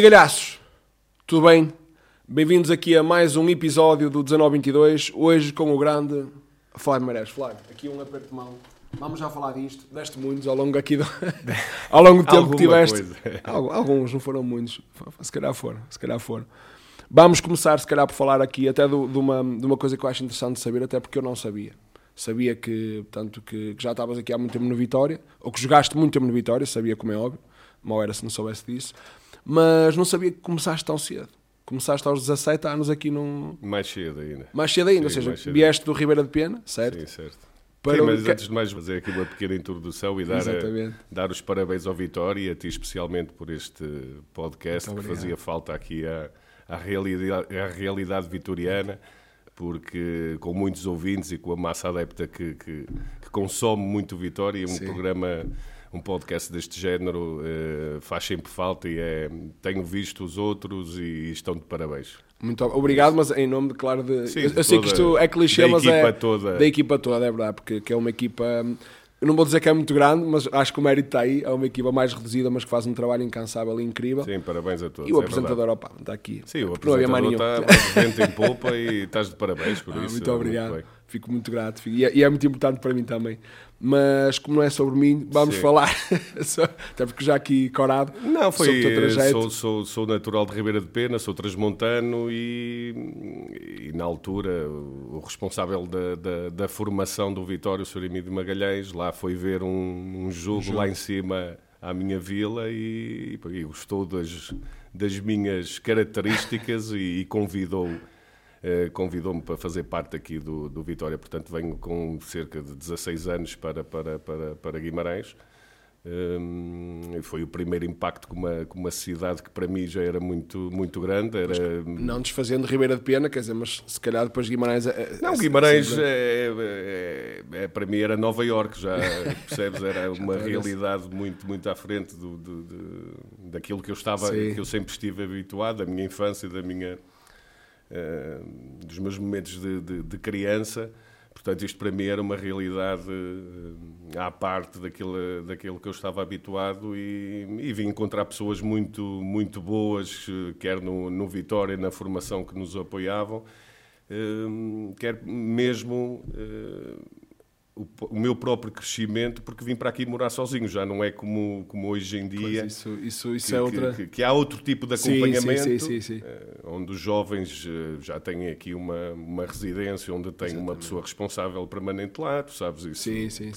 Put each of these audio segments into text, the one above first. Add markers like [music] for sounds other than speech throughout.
Amigalhaços, tudo bem? Bem-vindos aqui a mais um episódio do 1922, hoje com o grande Flávio Marés. Flávio, aqui um aperto de mão. Vamos já falar disto, deste muitos ao longo aqui do... [laughs] ao longo do tempo que tiveste. Alguns, não foram muitos, se calhar foram, se calhar foram. Vamos começar, se calhar, por falar aqui até do- de, uma, de uma coisa que eu acho interessante saber, até porque eu não sabia. Sabia que, portanto, que, que já estavas aqui há muito tempo no Vitória, ou que jogaste muito tempo no Vitória, sabia como é óbvio, mal era se não soubesse disso, mas não sabia que começaste tão cedo. Começaste aos 17 anos aqui num... Mais cedo ainda. Mais cedo ainda, Sim, ou seja, vieste do Ribeira de Pena, certo? Sim, certo. Para Sim, mas antes de mais fazer aqui uma pequena introdução e dar, a- dar os parabéns ao Vitória e a ti especialmente por este podcast que fazia falta aqui à, à, realidade, à realidade vitoriana, porque com muitos ouvintes e com a massa adepta que, que, que consome muito Vitória, um Sim. programa, um podcast deste género eh, faz sempre falta e é, tenho visto os outros e estão de parabéns. Muito ob- obrigado, mas em nome de, claro, de. Sim, eu, eu sei que isto é clichê, mas é. equipa toda. Da equipa toda, é verdade, porque que é uma equipa. Eu não vou dizer que é muito grande, mas acho que o mérito está aí. É uma equipa mais reduzida, mas que faz um trabalho incansável e incrível. Sim, parabéns a todos. e o é apresentador, verdade. opa, está aqui. Sim, o Porque não havia apresentador está presente em polpa e estás de parabéns por Ah, isso. muito obrigado. bem. Fico muito grato. Fico- E é, e é muito importante para mim também. Mas como não é sobre mim, vamos Sim. falar. [laughs] Até porque já aqui corado. Não, foi. Sobre o teu trajeto. Sou, sou, sou natural de Ribeira de Pena, sou transmontano e, e na altura o responsável da, da, da formação do Vitório, o Sr. Emílio Magalhães, lá foi ver um, um jogo lá em cima à minha vila e, e gostou das, das minhas características e, e convidou. Eh, Convidou-me para fazer parte aqui do, do Vitória, portanto venho com cerca de 16 anos para, para, para, para Guimarães. Hum, e foi o primeiro impacto com uma, com uma cidade que para mim já era muito, muito grande. Era, Não desfazendo Ribeira de Pena, quer dizer, mas se calhar depois Guimarães. é- não, é- Guimarães é- é, é- é- para mim era Nova Iorque, já [laughs] percebes? Era uma realidade muito, muito à frente do, do- de- daquilo que eu estava, Sim. que eu sempre estive habituado, da minha infância, da minha, dos meus momentos de, de- de criança. Portanto, isto para mim era uma realidade eh, à parte daquilo, daquilo que eu estava habituado e, e vim encontrar pessoas muito, muito boas, eh, quer no, no Vitória, na formação que nos apoiavam, eh, quer mesmo eh, o, o meu próprio crescimento, porque vim para aqui morar sozinho, já não é como, como hoje em Pois, dia. Isso, isso, isso que, é outra. que- que há outro tipo de acompanhamento, sim, sim, sim. eh, onde os jovens eh, já têm aqui uma, uma residência, onde tem uma pessoa responsável permanente lá, tu sabes isso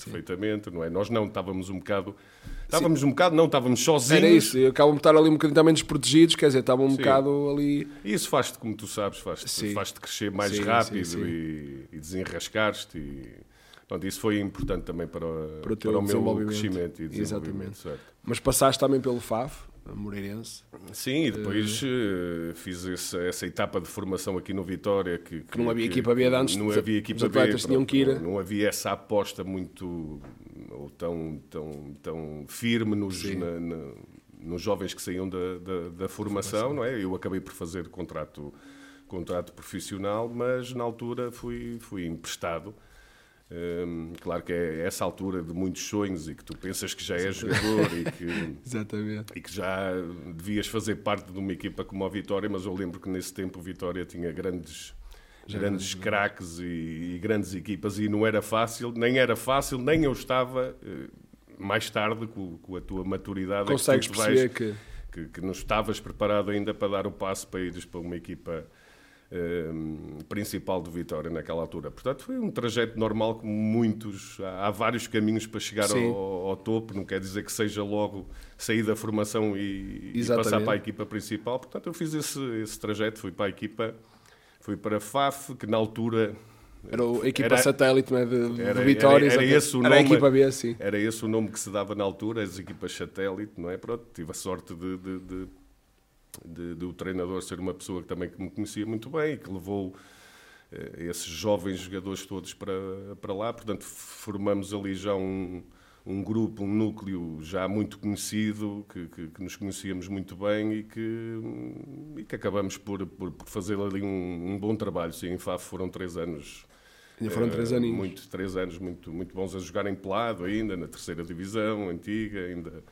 perfeitamente, não é? Nós não estávamos um bocado, estávamos um bocado, não, estávamos sozinhos. Era isso, acabam de estar ali um bocadinho também desprotegidos, quer dizer, estavam um bocado ali. E isso faz-te, como tu sabes, faz-te faz crescer mais rápido. E, e desenrascar-te. E, pronto, isso foi importante também para, Para o para o meu crescimento e desenvolvimento. Exatamente. certo. Mas passaste também pelo FAF, a Moreirense, Sim, e depois eh, fiz essa, essa etapa de formação aqui no Vitória. Que, que não havia equipa B antes, Não havia equipa B. tinham que ir. Não, havia essa aposta muito ou tão, tão, tão firme nos, na- na- nos jovens que saíam da, da, da formação, não é? Eu acabei por fazer contrato, contrato profissional, mas na altura fui, fui emprestado. Hum, claro que é essa altura de muitos sonhos e que tu pensas que já és jogador e que [laughs] exatamente. e que já devias fazer parte de uma equipa como a Vitória, mas eu lembro que nesse tempo o Vitória tinha grandes grandes craques e, e grandes equipas e não era fácil, nem era fácil, nem eu estava eh, mais tarde com, com a tua maturidade é que Consegues vais- que. que, que não estavas preparado ainda para dar o passo para ires para uma equipa principal do Vitória naquela altura. Portanto, foi um trajeto normal, como muitos. Há, vários caminhos para chegar ao, ao topo, não quer dizer que seja logo sair da formação e, e passar para a equipa principal. Portanto, eu fiz esse, esse trajeto, fui para a equipa, fui para a FAF, que na altura. Era a equipa Era- satélite não é, de, de era- Vitória. era- era esse o Era a nome. equipa B, sim. Era esse o nome que se dava na altura, as equipas satélite, não é? Pronto, tive a sorte de, de, de, de- de o treinador ser uma pessoa que também que me conhecia muito bem e que levou eh, esses jovens jogadores todos para, para lá. Portanto, formamos ali já um, um grupo, um núcleo já muito conhecido, que, que, que nos conhecíamos muito bem e que, e que acabamos por, por, por fazer ali um, um bom trabalho. Sim, em FAF foram três anos. Ainda foram três eh, aninhos. Muito, três anos muito, muito bons a jogar em pelado ainda, na terceira divisão, antiga, ainda.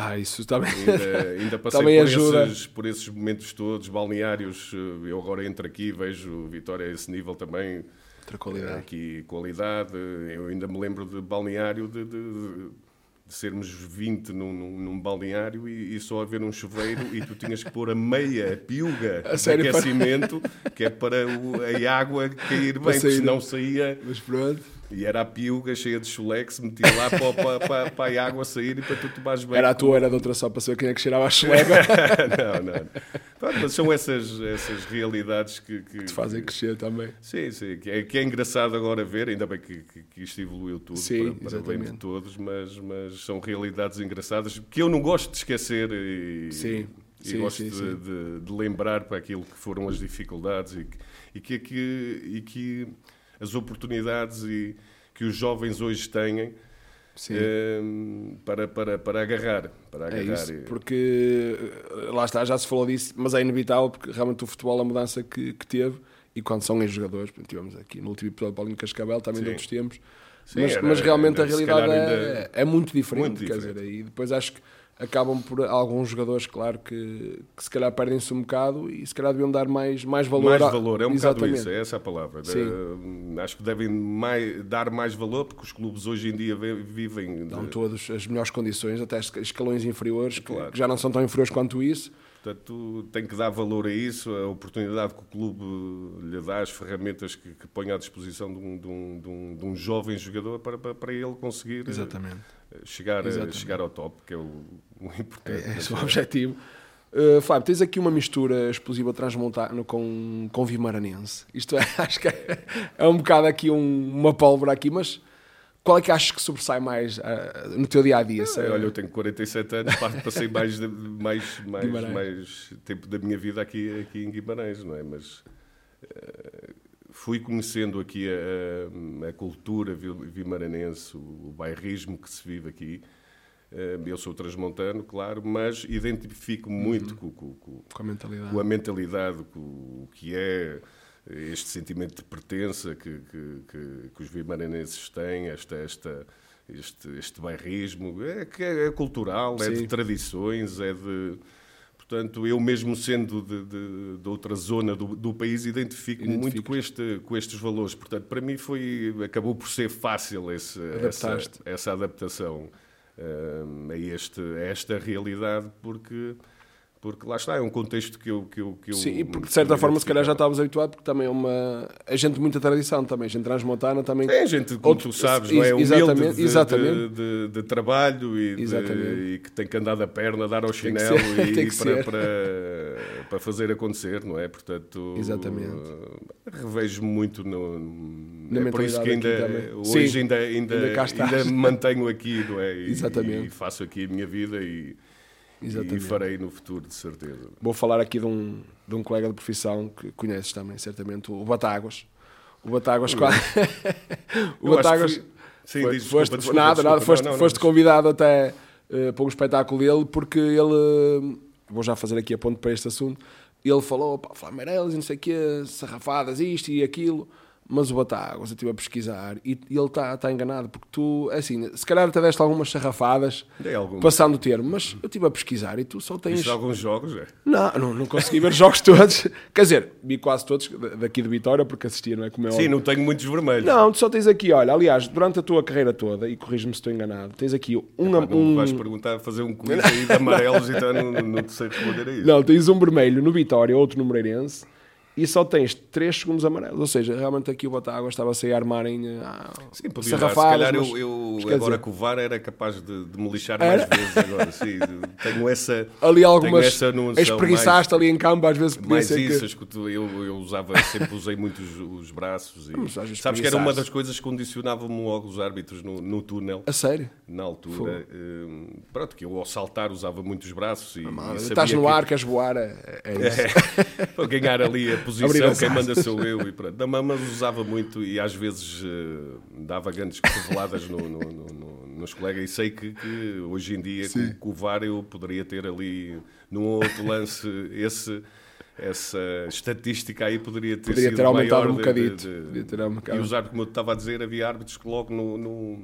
Ah, isso também, Ainda, ainda [laughs] passei também por, ajuda. Esses, por esses momentos todos, balneários. eh, Eu agora entro aqui, vejo Vitória a esse nível também. Outra qualidade. Aqui, qualidade. Eu ainda me lembro de balneário, de, de- de sermos 20 num, num- num balneário e, e só haver um chuveiro e tu tinhas que pôr a meia, a piuga A de sério, para- aquecimento, que é para o- a água cair bem, porque senão saía. Mas pronto. E era a piuga cheia de chulex, metia lá para, para, para, para a água sair e para tu tomares bem. Era a tua, era de outra só para saber quem é que cheirava a chulega. [laughs] não, não. Pronto, mas são essas, essas realidades que, que, Te fazem crescer também. Sim, sim, que é, que é engraçado agora ver, ainda bem que, que, que isto evoluiu tudo Sim, para, para bem de todos, mas, mas são realidades engraçadas que eu não gosto de esquecer e, Sim, e sim, gosto sim, de, de- de lembrar para aquilo que foram as dificuldades e que, e que, que- e que as oportunidades e, que os jovens hoje têm Sim. eh, para, para, para agarrar. Para É agarrar. isso, E- porque eh, lá está, já se falou disso, mas é inevitável porque realmente o futebol, a mudança que, que teve, e quando são ex-jogadores, portanto, tivemos aqui no último episódio Paulinho Cascavel, também de Sim. outros tempos, Sim, mas, era- mas realmente era, a realidade é, ainda- é muito diferente, muito quer diferente. dizer, e depois acho que acabam por alguns jogadores, claro, que, que se calhar perdem-se um bocado e se calhar deviam dar mais, mais valor. mais a- valor, é um Exatamente. bocado isso, é essa a palavra. Eh, acho que devem mai- dar mais valor, porque os clubes hoje em dia ve- vivem. de- Dão todas as melhores condições, até escalões inferiores, que, Claro. que já não são tão inferiores quanto isso. Portanto, tem que dar valor a isso, a oportunidade que o clube lhe dá, as ferramentas que, que põe à disposição de um, de um- de um- de um jovem jogador para, para, para ele conseguir eh, chegar, a- Exatamente. chegar ao top, que é o, o importante. É, esse é o objetivo. Uh, Fábio, tens aqui uma mistura explosiva transmontano com, com vimaranense. Isto é, [laughs] acho que é, é um bocado aqui um- uma pólvora aqui, mas qual é que achas que sobressai mais ah, no teu dia a dia? É, olha, eu tenho 47 anos, passei mais, de- mais, mais, Guimarães. mais tempo da minha vida aqui, aqui em Guimarães, não é? Mas eh, fui conhecendo aqui a, a cultura vi- vimaranense, o, o bairrismo que se vive aqui. Eh, eu sou transmontano, claro, mas identifico muito com, com- com- com a mentalidade. com a mentalidade, com o que é este sentimento de pertença que, que, que- que os vimaranenses têm, esta, esta, este, este bairrismo, é, que é, é cultural, é Sim. de tradições, é de... Portanto, eu mesmo sendo de, de- de outra zona do, do país, identifico-me muito com, este, com estes valores. Portanto, para mim foi, acabou por ser fácil esse, essa, essa adaptação hum, a, este, a esta realidade, porque, porque lá está, é um contexto que eu. Que eu, que eu Sim, e porque de certa forma se calhar já identificava. estavas habituado, porque também é uma. É gente de muita tradição também, gente transmontana também. Tem gente, como Outro- tu sabes, não é? Humilde exatamente, de, exatamente. De, de- de trabalho e, de- e que tem que andar da perna, dar ao chinelo [laughs] ser, e para, para, para fazer acontecer, não é? Portanto, Exatamente. revejo muito no, Na é por isso que ainda, hoje Sim, ainda, ainda, ainda ainda mantenho aqui, não é? E, Exatamente. e faço aqui a minha vida e, e Exatamente. farei no futuro, de certeza. Vou falar aqui de um, de um colega de profissão que conheces também, certamente, o Batáguas. O Batáguas, quase. [laughs] o Batáguas. fui- Sim, foi- diz, desculpa, foste, desculpa, nada, desculpa. nada, foste, Não, não, foste não. convidado até eh, para um espetáculo dele, porque ele. eh, vou já fazer aqui a ponto para este assunto. Ele falou, pá, Flamengo e não sei o quê, sarrafadas, isto e aquilo. Mas o Batáguas, eu estive a pesquisar e, e ele está tá enganado, porque tu, assim, se calhar até deste algumas sarrafadas, algumas. passando o termo, mas eu estive a pesquisar e tu só tens. Viste alguns jogos, é? Não, não, não consegui ver os jogos todos. Quer dizer, vi quase todos da- daqui de Vitória, porque assistia, não é como é Sim, não tenho muitos vermelhos. Não, tu só tens aqui, olha, aliás, durante a tua carreira toda, e corrijo-me se estou enganado, tens aqui um. Pá, não um vais perguntar, fazer um quiz aí de amarelos, então não, não te sei responder a isso. não, tens um vermelho no Vitória, outro no Moreirense, e só tens 3 segundos amarelos. Ou seja, realmente aqui o Batágua estava-se a armarem ah, Sim, podia dar. Se calhar mas- eu, eu mas agora dizer, com o VAR era capaz de, de me lixar Era? mais vezes agora. Sim, tenho essa. ali algumas. essa Espreguiçaste mais- ali em campo, às vezes podia Mais ser isso, que. eu, eu usava, sempre usei muito os, os braços. E, vezes sabes que era uma das coisas que condicionavam-me logo os árbitros no, no túnel. A sério? Na altura, hum, pronto, que eu ao saltar usava muito os braços e, e sabia Estás no que- ar, queres voar, é, é isso. [laughs] É, para ganhar ali a posição, quem manda sou eu. E pronto. Não, mas- mas usava muito e às vezes eh, dava grandes cotoveladas no, no- no- no- nos colegas. E sei que, que hoje em dia, com, com o VAR, eu poderia ter ali num outro lance esse, essa estatística aí poderia ter Poderia sido ter aumentado maior um de- bocadito. de- de- aumentado. E os árbitros, como eu estava a dizer, havia árbitros que logo no, no,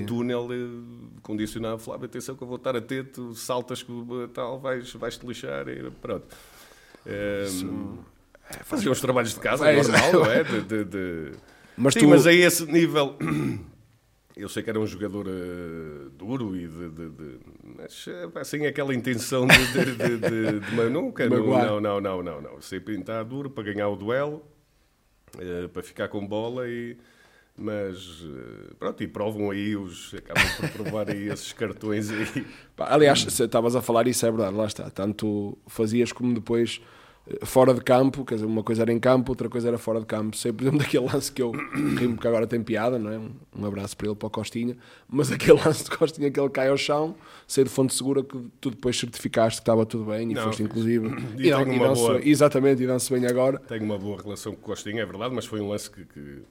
no túnel eh, condicionavam, falavam, atenção que eu vou estar atento, saltas que tal, vais, vais te lixar e pronto. Eh, faziam os trabalhos de casa, É, normal, não é? De, de- de- Mas Sim, tu, mas a esse nível. [clears throat] Eu sei que era um jogador eh, duro e de, de, de- mas eh, sem aquela intenção de, de, de, de, de [laughs] ma- nunca, não, não, não, não, não, não. Sempre entrar duro para ganhar o duelo, eh, para ficar com bola e mas pronto, e provam aí os acabam por provar aí esses cartões aí. [laughs] aliás, estavas a falar isso, é verdade, lá está. Tanto fazias como depois fora de campo, quer dizer, uma coisa era em campo, outra coisa era fora de campo. Sei, por exemplo, [laughs] daquele lance que eu rimo que agora tem piada, não é? Um, abraço para ele, para o Costinha, mas [laughs] aquele lance de Costinha que ele cai ao chão, sei de fonte segura que tu depois certificaste que estava tudo bem e Não, foste inclusive. [clears throat] E tenho uma dão-se boa- Exatamente, e dão-se bem agora. Tenho uma boa relação com o Costinha, é verdade, mas foi um lance que, que,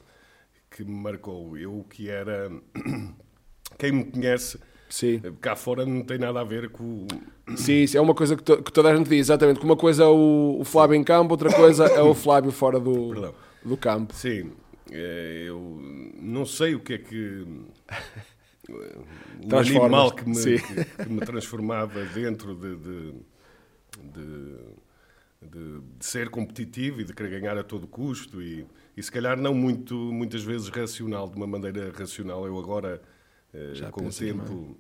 que me marcou. Eu que era. [clears throat] Quem me conhece, Sim. cá fora não tem nada a ver com. Sim, é uma coisa que, to- que toda a gente diz, exatamente. Que uma coisa é o, o Flávio em campo, outra coisa é o Flávio fora do, Perdão. do campo. Sim, eh, eu não sei o que é que. O animal que me, que, que me transformava dentro de, de, de, de- ser competitivo e de querer ganhar a todo custo e, e se calhar não muito, muitas vezes racional, de uma maneira racional. Eu agora, Já com o tempo,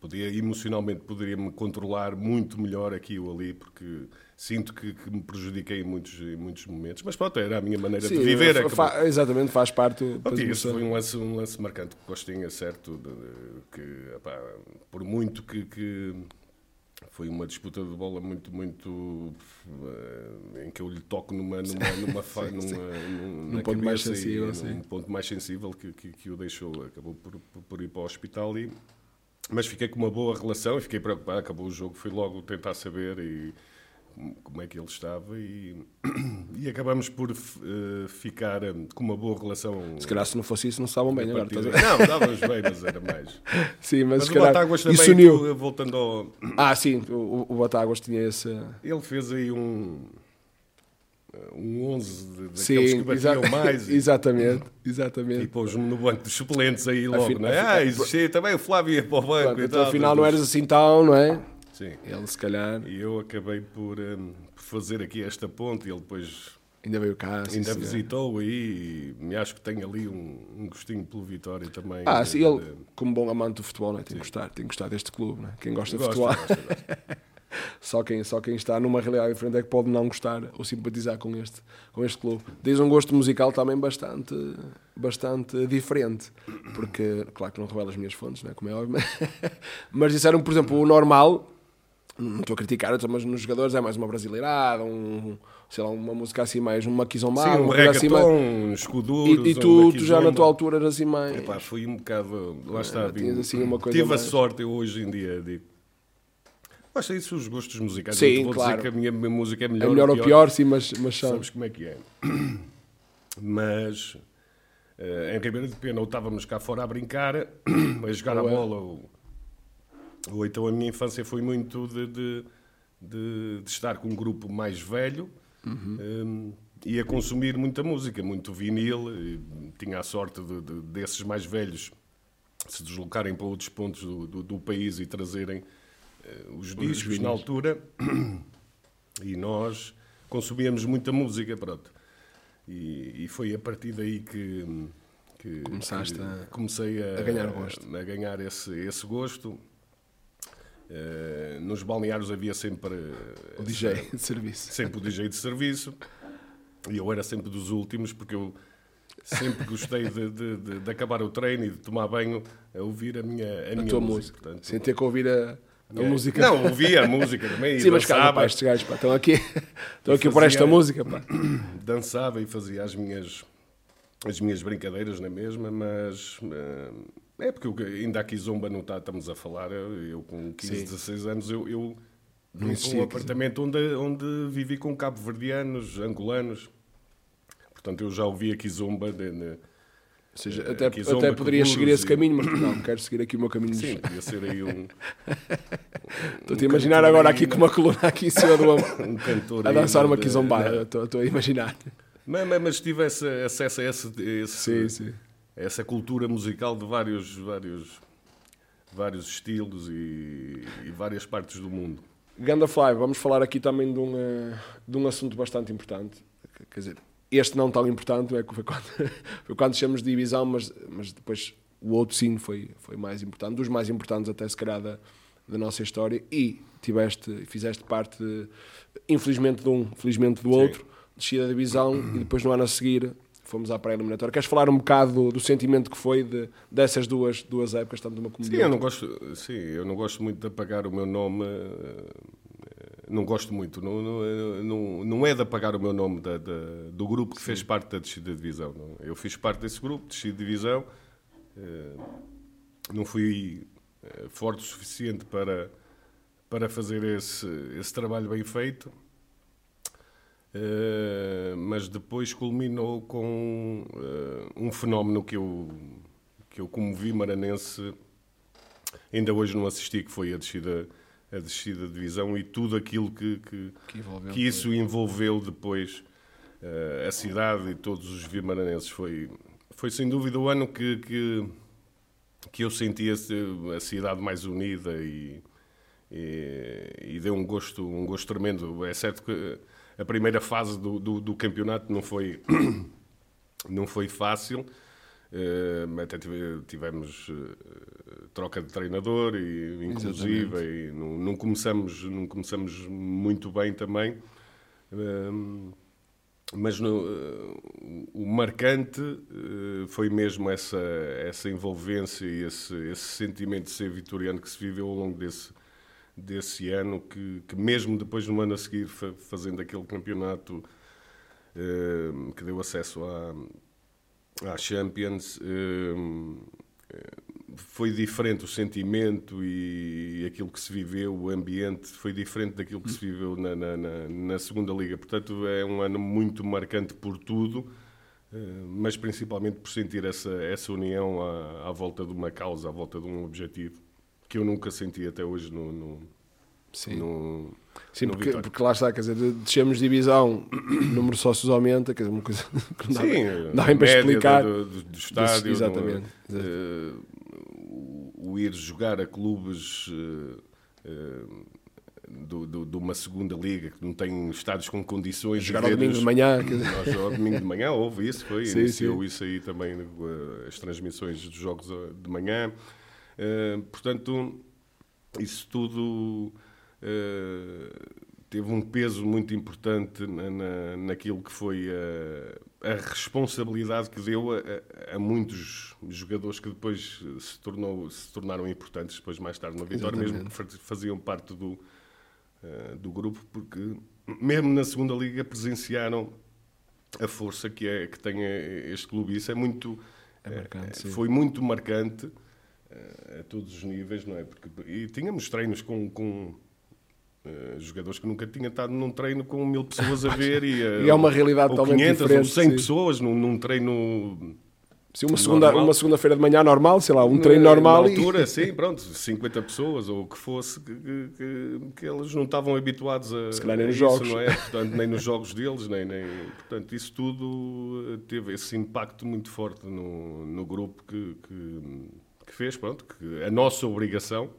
podia, emocionalmente poderia me controlar muito melhor aqui ou ali, porque sinto que, que me prejudiquei em muitos, em muitos momentos. Mas pronto, era a minha maneira Sim, de viver. fa- exatamente, faz parte. Pronto, pessoa- foi um lance, um lance marcante que Costinha, certo? de- de- que, epá, por muito que, que foi uma disputa de bola muito, muito eh, em que eu lhe toco numa, numa, numa, [laughs] fa- numa, num- Num na ponto mais sensível, e sim. num ponto mais sensível que, que, que o deixou, acabou por, por, por ir para o hospital e mas fiquei com uma boa relação e fiquei preocupado, acabou o jogo, fui logo tentar saber e como é que ele estava e, [clears throat] e acabamos por eh, ficar eh, com uma boa relação. Se calhar se não fosse isso, não estavam bem agora. estás? Não, estávamos bem, mas era mais. [laughs] Sim, mas, Mas se o Batáguas também, isso uniu. voltando ao. Ah, sim, o, o Batáguas tinha esse. Ele fez aí um. Um 11 de, daqueles Sim, que batiam mais [laughs] e, exatamente, e exatamente. pôs-me no banco dos suplentes aí logo, não é? Ah, existia também o Flávio ia para o banco Pronto, e então tal. afinal não eras assim tão, não é? Sim. Ele se calhar E eu acabei por, hum, por fazer aqui esta ponte e ele depois ainda veio cá. sim, ainda visitou aí e me acho que tem ali um, um gostinho pelo Vitória também. Ah, de- sim, ele, de- como bom amante do futebol, né? tem que gostar, tem que gostar deste clube. Né? Quem gosta de Gosta, futebol, gosta. [laughs] só quem, só quem está numa realidade diferente é que pode não gostar ou simpatizar com este, com este clube. Diz um gosto musical também bastante, bastante diferente, porque, claro que não revela as minhas fontes, né? como é óbvio, [laughs] mas disseram, por exemplo, o normal, não estou a criticar, mas nos jogadores é mais uma brasileirada, um, sei lá, uma música assim mais, uma quizombada, Sim, um assim reggaeton, um escuduros, E, e um tu, tu já na tua altura eras assim mais... Epá, fui um bocado. Lá está. Ah, tinhas assim uma coisa tive mais- a sorte, eu hoje em dia digo. Basta isso os gostos musicais. Sim, vou claro. dizer que a minha, minha música é melhor, É melhor ou pior, sim, mas, mas são. Sabes como é que é. [clears throat] Mas eh, em Ribeira de Pena, ou estávamos cá fora a brincar, [clears throat] a jogar a é. bola, ou, ou então a minha infância foi muito de, de, de- de estar com um grupo mais velho Uhum. eh, e a consumir muita música, muito vinil. tinha a sorte de, de- desses mais velhos se deslocarem para outros pontos do, do- do país e trazerem eh, os discos vinis. na altura [clears throat] e nós consumíamos muita música, pronto. E, e foi a partir daí que, que- Começaste que a- comecei a, a ganhar gosto. a ganhar esse, esse gosto. Eh, nos balneários havia sempre O DJ de serviço. sempre o DJ de serviço e eu era sempre dos últimos porque eu sempre gostei de, de- de- de acabar o treino e de tomar banho a ouvir a minha, a A minha tua música. música. portanto. Sem ter que ouvir a, a É. música. Não, ouvia a música também. Sim, mas dançava, pá, estes gajos pá, estão aqui, estão aqui por fazia- esta música. Pá. [clears throat] dançava e fazia as minhas, as minhas brincadeiras na mesma, mas eh, é porque ainda aqui Zomba não está, estamos a falar, eu, com 15, Sim. 16 anos, eu, eu existia um apartamento onde, onde vivi com cabo-verdianos, angolanos, portanto eu já ouvi aqui Zomba de, de- seja, eh, até, até poderia seguir esse e- caminho, mas não, quero seguir aqui o meu caminho. Sim, podia ser aí um, [laughs] Estou-te a imaginar agora aqui com uma coluna aqui em cima do ombro, [laughs] um cantor a dançar uma de- quizombada. Não. Estou a imaginar. Mas, mas, mas tivesse acesso a esse, Sim, esse- sim. essa cultura musical de vários, vários, vários estilos e, e várias partes do mundo. Ganda Fly, vamos falar aqui também de um, eh, de um assunto bastante importante. Quer dizer, este não tão importante, não é? que Foi [laughs] quando, foi quando chamamos de divisão, mas, mas depois o outro sim foi, foi mais importante, dos mais importantes até se calhar da, da nossa história. E tiveste, fizeste parte, infelizmente de um, felizmente do outro, descida da divisão e depois no ano a seguir fomos à pré-eliminatória. Queres falar um bocado do, do sentimento que foi de, dessas duas, duas épocas, tanto uma como Sim, de eu não gosto, sim, eu não gosto muito de apagar o meu nome. eh, Não gosto muito. Não, não, não, não é de apagar o meu nome da, da- do grupo que fez parte da descida de divisão. Eu fiz parte desse grupo, desci de divisão. eh, Não fui eh, forte o suficiente para, para fazer esse, esse trabalho bem feito. Eh, mas depois culminou com eh, um fenómeno que eu, que eu como vi maranense, ainda hoje não assisti, que foi a descida, a descida de divisão e tudo aquilo que, que, Que que isso envolveu depois eh, a cidade e todos os vimaranenses. Foi, foi sem dúvida o ano que, que, que eu sentia a cidade mais unida e, e, e deu um gosto, um gosto tremendo. É certo que a primeira fase do, do, do campeonato não foi, [clears throat] não foi fácil. eh, até tive- tivemos eh, troca de treinador e inclusive e não, não começamos não começamos muito bem também Ehm, mas no, eh, o marcante foi mesmo essa, essa envolvência e esse, esse sentimento de ser vitoriano que se viveu ao longo desse, desse ano, que, que mesmo depois no ano a seguir, fa- fazendo aquele campeonato eh, que deu acesso à, à Champions, eh, foi diferente o sentimento e aquilo que se viveu, o ambiente foi diferente daquilo que se viveu na, na, na- na segunda liga. Portanto, é um ano muito marcante por tudo, eh, mas principalmente por sentir essa, essa união à, à volta de uma causa, à volta de um objetivo, que eu nunca senti até hoje no, no, Sim. no, Sim, no porque, porque lá está, quer dizer, descemos de divisão, o [clears throat] número de sócios aumenta, quer dizer, uma coisa [laughs] que não dá, Sim, dá bem para explicar. Do, do, do estádio. exatamente, não é? Eh, o, ir jogar a clubes eh, eh, do, do- de uma segunda liga que não tem estádios com condições. Jogar ao domingo de manhã, Nós, ao domingo de manhã, houve isso, foi. [laughs] Sim, iniciou sim. isso aí também, eh, as transmissões dos jogos eh, de manhã. Eh, portanto, isso tudo eh, teve um peso muito importante na, na, naquilo que foi a, a responsabilidade que deu a, a- muitos jogadores que depois se, tornou, se tornaram importantes depois mais tarde na Vitória, mesmo que Exatamente. fa- faziam parte do, eh, do grupo, porque mesmo na segunda liga presenciaram a força que, é, que tem eh, este clube. Isso é muito. É marcante, eh, foi muito marcante eh, a todos os níveis, não é? Porque, e tínhamos treinos com. com eh, jogadores que nunca tinham estado num treino com mil pessoas a ver e, [laughs] eh, E é uma realidade ou totalmente 500 diferente, ou 100 sim. pessoas num, num treino Sim, uma segunda, Normal. uma segunda-feira de manhã normal, sei lá, um treino na- normal Na e- altura, [laughs] sim, pronto, 50 pessoas ou o que fosse, que, que, que, eles não estavam habituados a. Se calhar nem nos isso, jogos. Não é? [laughs] Portanto, nem nos jogos deles, nem, nem. Portanto, isso tudo eh, teve esse impacto muito forte no, no grupo que, que, que fez, pronto, que a nossa obrigação,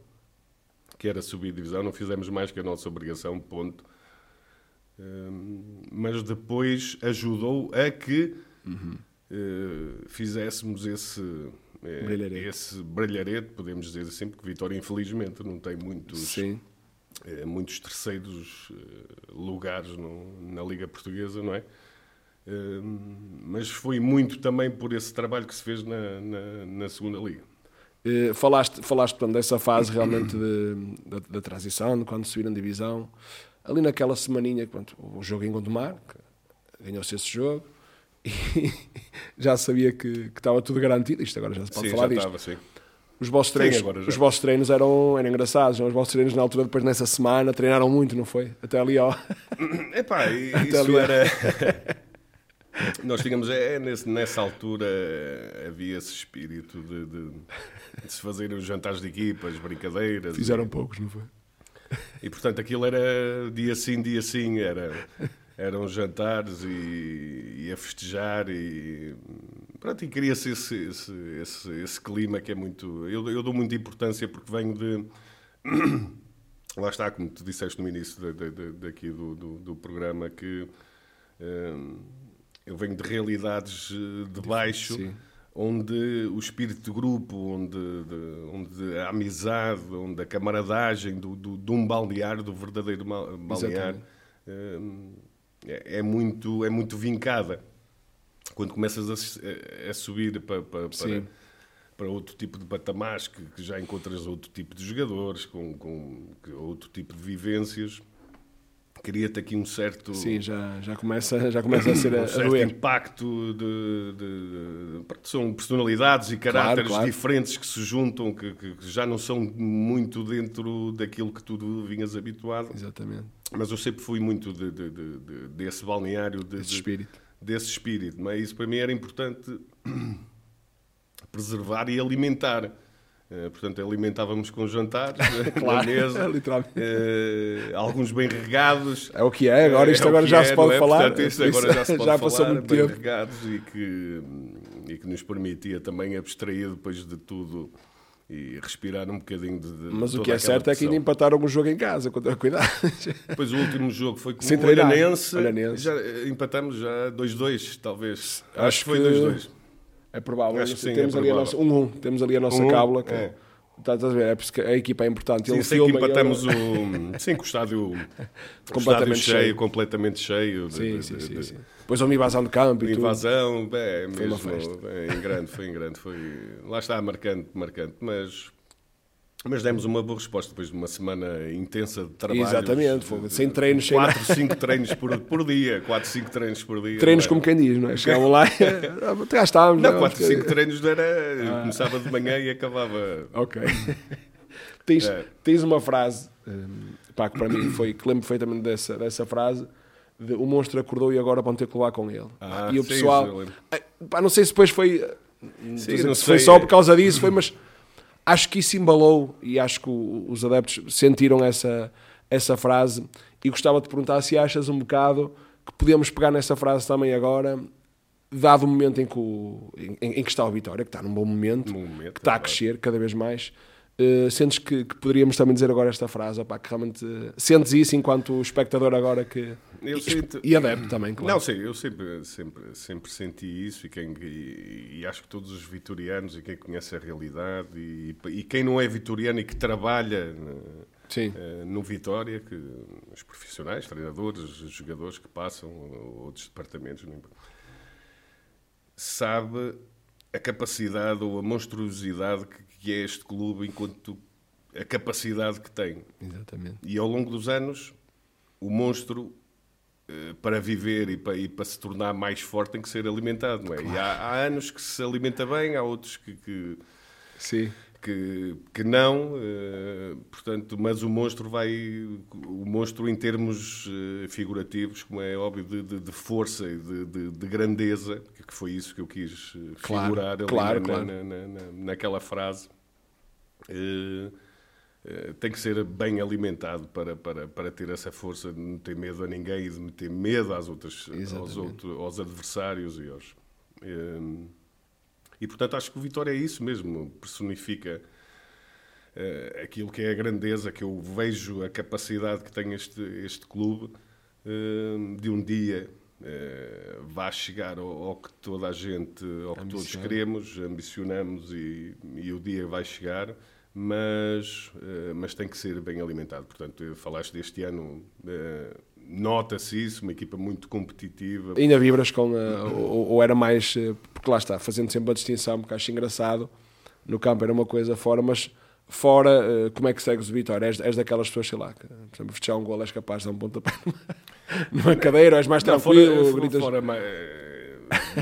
que era subir divisão, não fizemos mais que a nossa obrigação, ponto. Hum, mas depois ajudou a que eh, fizéssemos esse, eh, Brilharete. esse brilharete, podemos dizer assim, porque Vitória, infelizmente, não tem muitos, Sim. eh, muitos terceiros lugares no- na Liga Portuguesa, não é? Eh, mas foi muito também por esse trabalho que se fez na, na, na segunda Liga. Eh, falaste, falaste portanto, dessa fase realmente de- da, da transição, de quando subiram divisão. Ali naquela semaninha, pronto, o jogo em Gondomar, ganhou-se esse jogo, [laughs] e já sabia que, que estava tudo garantido. Isto agora já se pode sim, falar disto. estava, sim. Os vossos treinos, os vossos treinos eram, eram engraçados. Os vossos treinos na altura, depois nessa semana, treinaram muito, não foi? Até ali, ó. [coughs] Epá, [coughs] Até isso ali. era... [laughs] Nós tínhamos, é, nesse, nessa altura havia esse espírito de, de, de se fazerem os jantares de equipas, brincadeiras. Fizeram poucos, não foi? E portanto aquilo era dia sim, dia sim, era, eram jantares e, e a festejar e pronto, e cria-se esse, esse, esse, esse, clima que é muito. Eu, eu dou muita importância porque venho de. [clears throat] Lá está, como tu disseste no início de, de, de, daqui do, do, do, programa, que hum, eu venho de realidades eh, de baixo. Sim onde o espírito de grupo, onde, de, onde a amizade, onde a camaradagem do, do, de um balneário, do verdadeiro balneário, hum, é, é, muito, é muito vincada. Quando começas a, a subir para, para, para, para, outro tipo de patamares, que, que, já encontras outro tipo de jogadores, com, com outro tipo de vivências, cria-te aqui um certo. Sim, já, já, começa, já começa a ser [coughs] um a, certo doer. impacto de, de, de, São personalidades e caráteres claro, claro. diferentes que se juntam, que, que, já não são muito dentro daquilo que tu vinhas habituado. Exatamente. Mas eu sempre fui muito de, desse balneário, desse espírito. Desse espírito. Mas isso para mim era importante [coughs] preservar e alimentar. Uh, portanto, alimentávamos com jantares [laughs] claro, na mesa, [laughs] uh, alguns bem regados. É o que é, agora isto é agora já é, se pode é? falar. Portanto, isto agora já se [laughs] pode já falar, muito bem tempo. regados e que, e que nos permitia também abstrair depois de tudo e respirar um bocadinho de. de Mas o que é certo pressão. é que ainda empataram um jogo em casa, contra cuidado. Depois o último jogo foi com o Olhanense. Olhanense. Já empatamos já 2-2, talvez. Acho, Acho que foi 2-2. É provável. Sim, temos, é ali a nossa, um, um, temos ali a nossa um, cábula. Que, é. Estás a ver? É porque a equipa é importante. Sim, Ele sei que empatamos [laughs] o. Sim, com o estádio, [laughs] completamente estádio cheio, cheio, completamente cheio. De, sim, de, sim, de, sim, sim. Depois uma invasão de campo e invasão, tudo. É, foi mesmo, uma festa. em grande, foi em grande. Foi, lá está, marcante, marcante. Mas mas demos uma boa resposta depois de uma semana intensa de trabalho. Exatamente, foi, sem treinos, sem 4, 5 [laughs] treinos por, por dia. 4, 5 treinos por dia. Treinos como quem diz, não é? Chegavam lá e já estávamos. Não, 4, 5 treinos era. Ah. Começava de manhã e acabava. Ok. [laughs] tens, é. tens uma frase, um, pá, que para mim foi, que lembro perfeitamente dessa, dessa frase. De, o monstro acordou e agora vão ter que levar com ele. Ah, e o sim, pessoal. Pá, não sei se depois foi. Sim, não sei. foi só por causa disso, foi, mas acho que isso embalou e acho que os adeptos sentiram essa, essa frase. E gostava de perguntar se achas um bocado que podemos pegar nessa frase também agora dado o momento em que, o, em, em que está o Vitória, que está num bom momento, momento que está a crescer cada vez mais Uh, sentes que, que, poderíamos também dizer agora esta frase, opa, que realmente uh, sentes isso enquanto espectador agora que eu e, sinto... e adepto também, claro. Não, sei, eu sempre, sempre, sempre senti isso e, quem, e, e, acho que todos os vitorianos e quem conhece a realidade e, e quem não é vitoriano e que trabalha uh, no Vitória, que os profissionais, treinadores, os jogadores que passam, outros departamentos, sabe a capacidade ou a monstruosidade que, que é este clube enquanto a capacidade que tem. Exatamente. E ao longo dos anos, o monstro, eh, para viver e para, e para, se tornar mais forte, tem que ser alimentado. Não é? Claro. E há, há, anos que se alimenta bem, há outros que, que, Sim. Que, que não. Uh, portanto, mas o monstro vai. O monstro, em termos uh, figurativos, como é óbvio, de, de, de força e de, de, grandeza, que foi isso que eu quis figurar claro, claro, na, claro. Na, na, naquela frase. Tem que ser bem alimentado para, para, para ter essa força de não ter medo a ninguém e de meter medo às outras, aos, outros, aos adversários e aos. Uh, e portanto acho que o Vitória é isso mesmo, personifica aquilo que é a grandeza, que eu vejo a capacidade que tem este, este clube de um dia uh, vá chegar ao, ao, que toda a gente, ao que todos queremos, ambicionamos e, e, o dia vai chegar, mas, uh, mas tem que ser bem alimentado. Portanto, falaste deste ano, uh, nota-se isso, uma equipa muito competitiva. Ainda vibras com, ou, ou, era mais, porque lá está, fazendo sempre a distinção, porque acho engraçado, no campo era uma coisa fora, mas fora, como é que segues o Vitória? És, és daquelas pessoas, sei lá, que, por exemplo, fechar um gol és capaz de dar um pontapé [laughs] numa cadeira, és mais tranquilo? Não, fora, gritas... fora, mais,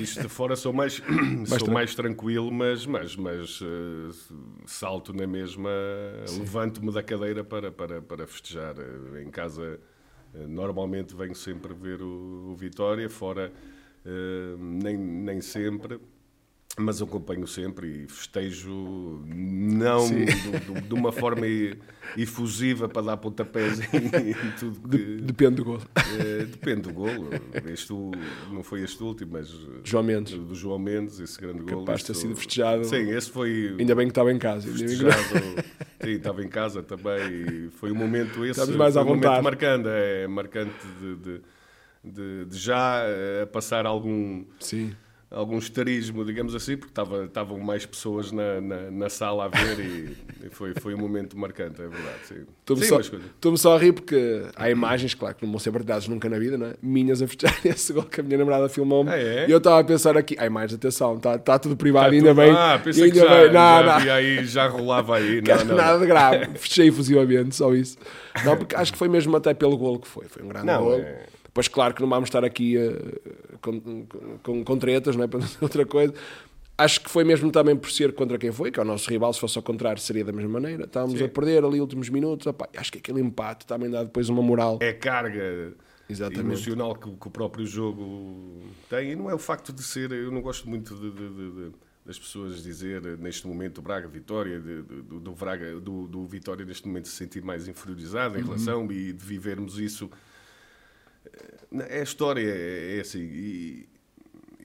isto de fora sou mais, [coughs] sou mais tranquilo, mas, mas, mas uh, salto na mesma, levanto-me da cadeira para, para, para festejar. Em casa, normalmente venho sempre ver o, o Vitória, fora uh, nem, nem sempre mas acompanho sempre e festejo não do, de uma forma efusiva para dar pontapés [laughs] em, em tudo que... Depende do golo. É, depende do golo. Este não foi este último, mas... João Mendes. Do, do João Mendes, esse grande golo. Capaz de ter sido festejado. Sim, esse foi... Ainda bem que estava em casa. Festejado, [laughs] sim, estava em casa também e foi um momento esse... Estamos mais à um momento marcante, é marcante de, de, de, de já eh, passar algum... Sim algum estarismo, digamos assim, porque estava, estavam mais pessoas na, na, na sala a ver e, e, foi, foi um momento marcante, é verdade. Estou-me só, estou só a rir porque há imagens, claro, que não vão ser partilhadas nunca na vida, não é? minhas a festejar [laughs] esse gol que a minha namorada filmou-me. Ah, é? E eu estava a pensar aqui, há imagens, atenção, está, está tudo privado, tá ainda tudo, bem. Ah, pensei ainda que já, bem. Não, já, não. Aí, já rolava aí. [laughs] Não, não, nada de grave, fechei efusivamente, só isso. Não, porque acho que foi mesmo até pelo golo que foi, foi um grande não, golo. É... Pois claro que não vamos estar aqui uh, com, com, com tretas, não é? [laughs] Para outra coisa. Acho que foi mesmo também por ser contra quem foi, que é o nosso rival, se fosse ao contrário seria da mesma maneira. Estávamos Sim. a perder ali últimos minutos, opa, acho que aquele empate também dá depois uma moral. É carga Exatamente. emocional que, que, o próprio jogo tem, e não é o facto de ser, eu não gosto muito de, de, de, das pessoas dizer neste momento Braga Vitória, do, do, Braga, do, do Vitória neste momento se sentir mais inferiorizado em uhum. relação e de vivermos isso é a história é, é assim. E,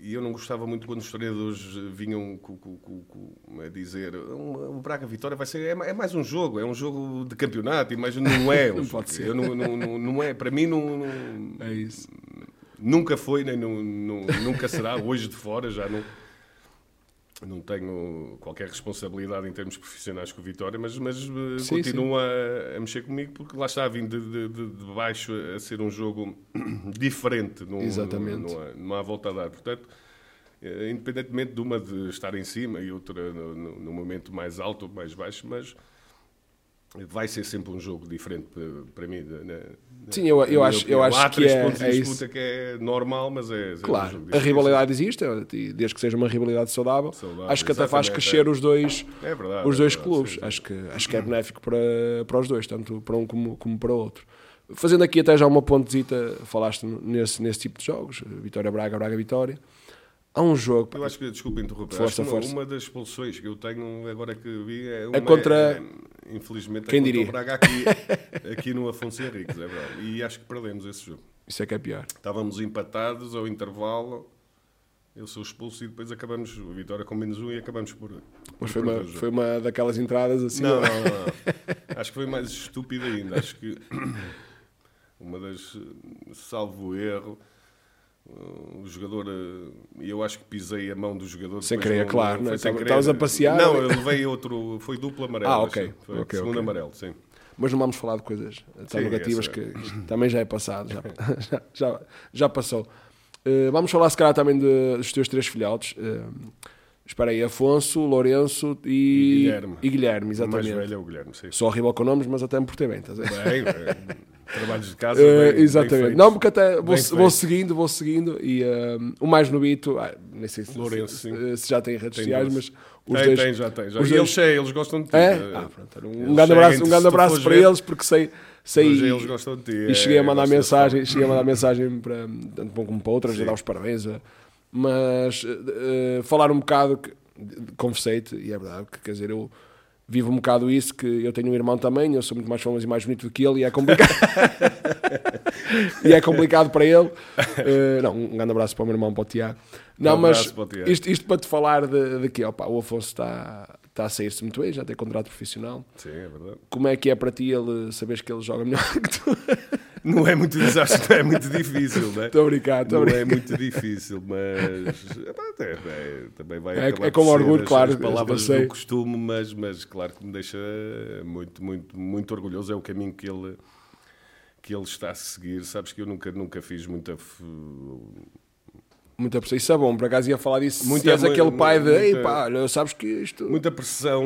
e, eu não gostava muito quando os historiadores vinham com, com, com, a dizer o Braga Vitória vai ser é, é, mais um jogo, é um jogo de campeonato, mas não é. [laughs] Um não pode ser. Eu não, não, não, não, é. Para mim não, não, é isso. Nunca foi nem nunca será. Hoje de fora já não não tenho qualquer responsabilidade em termos profissionais com o Vitória, mas, mas eh, sim, continua sim. A, a, mexer comigo porque lá está vindo de, de, de, baixo a ser um jogo [clears throat] diferente, num, Exatamente. Numa, numa volta a dar. Portanto, eh, independentemente de uma de estar em cima e outra no, no, no momento mais alto ou mais baixo, mas vai ser sempre um jogo diferente para, mim. Na, Sim, eu, eu acho, eu acho que é, é isso. que é normal, mas é. Claro, é um a rivalidade existe, desde que seja uma rivalidade saudável. saudável acho que até faz crescer é. os dois, é verdade, os dois é clubes. Sim, sim. Acho, que, acho que é benéfico para, para os dois, tanto para um como, como para o outro. Fazendo aqui até já uma pontezita, falaste nesse, nesse tipo de jogos, Vitória Braga, Braga Vitória. Há um jogo. Eu acho que, desculpa interromper, força, uma, força. uma das expulsões que eu tenho agora que vi é, uma, é contra. É, infelizmente, Quem é diria? o Braga aqui, [laughs] aqui no Afonso Henriques, é verdade. E acho que perdemos esse jogo. Isso é que é pior. Estávamos empatados ao intervalo, eu sou expulso e depois acabamos, a vitória com menos um e acabamos por. Mas foi uma, foi uma daquelas entradas assim? Não, não, não. [laughs] acho que foi mais estúpida ainda. Acho que [coughs] uma das, salvo erro o jogador, e eu acho que pisei a mão do jogador. Sem querer, claro. Não, Estavas a passear? Não, eu levei outro, foi duplo amarelo. Ah, ok. Foi okay, segundo okay. amarelo, sim. Mas não vamos falar de coisas tão sim, negativas que também já é passado, já, [laughs] já, [laughs] já, já passou. Uh, vamos falar se calhar também de, dos teus três filhotes. Uh, espera aí, Afonso, Lourenço e, e Guilherme. E Guilherme, exatamente. O mais velho é o Guilherme, sim. Sou horrível com nomes, mas até me portei bem, estás a ver? Bem, [laughs] bem. Trabalhos de casa. Uh, bem, exatamente. Bem não, porque até vou, vou seguindo, vou seguindo. E uh, o mais novito, ah, nem sei se, Lourenço, se, se, já tem redes tem sociais, dois. mas os tem, dois. Tem, já tem. Já. Os e dois... eles, eles gostam de ti. É? Ah, pronto, um, um grande abraço, um grande abraço para eles, porque sei. sei eles gostam de ti. E cheguei a é, mandar mensagem, cheguei a mandar mensagem para tanto bom como para outras, a dar os parabéns. Mas uh, falar um bocado, conversei-te, e é verdade, que quer dizer, eu vivo um bocado isso, que eu tenho um irmão também, eu sou muito mais famoso e mais bonito do que ele, e é complicado. [laughs] e é complicado para ele. Uh, não, um grande abraço para o meu irmão, para o Tiago. Não, um mas Tiago. Isto, isto, para te falar de, de que opa, o Afonso está, está a sair-se muito bem, já tem contrato profissional. Sim, é verdade. Como é que é para ti ele saberes que ele joga melhor [laughs] que tu? Não é muito, acho é muito difícil, não é? Estou a brincar, estou Não brincar. é muito difícil, mas é, é, também vai é, é com orgulho, as, claro. As palavras do costume, mas, mas claro que me deixa muito, muito, muito orgulhoso. É o caminho que ele, que ele está a seguir. Sabes que eu nunca, nunca fiz muita Muita pressão, isso é bom, por acaso ia falar disso. Muita, se és aquele pai de, muita, ei pá, sabes que isto. Muita pressão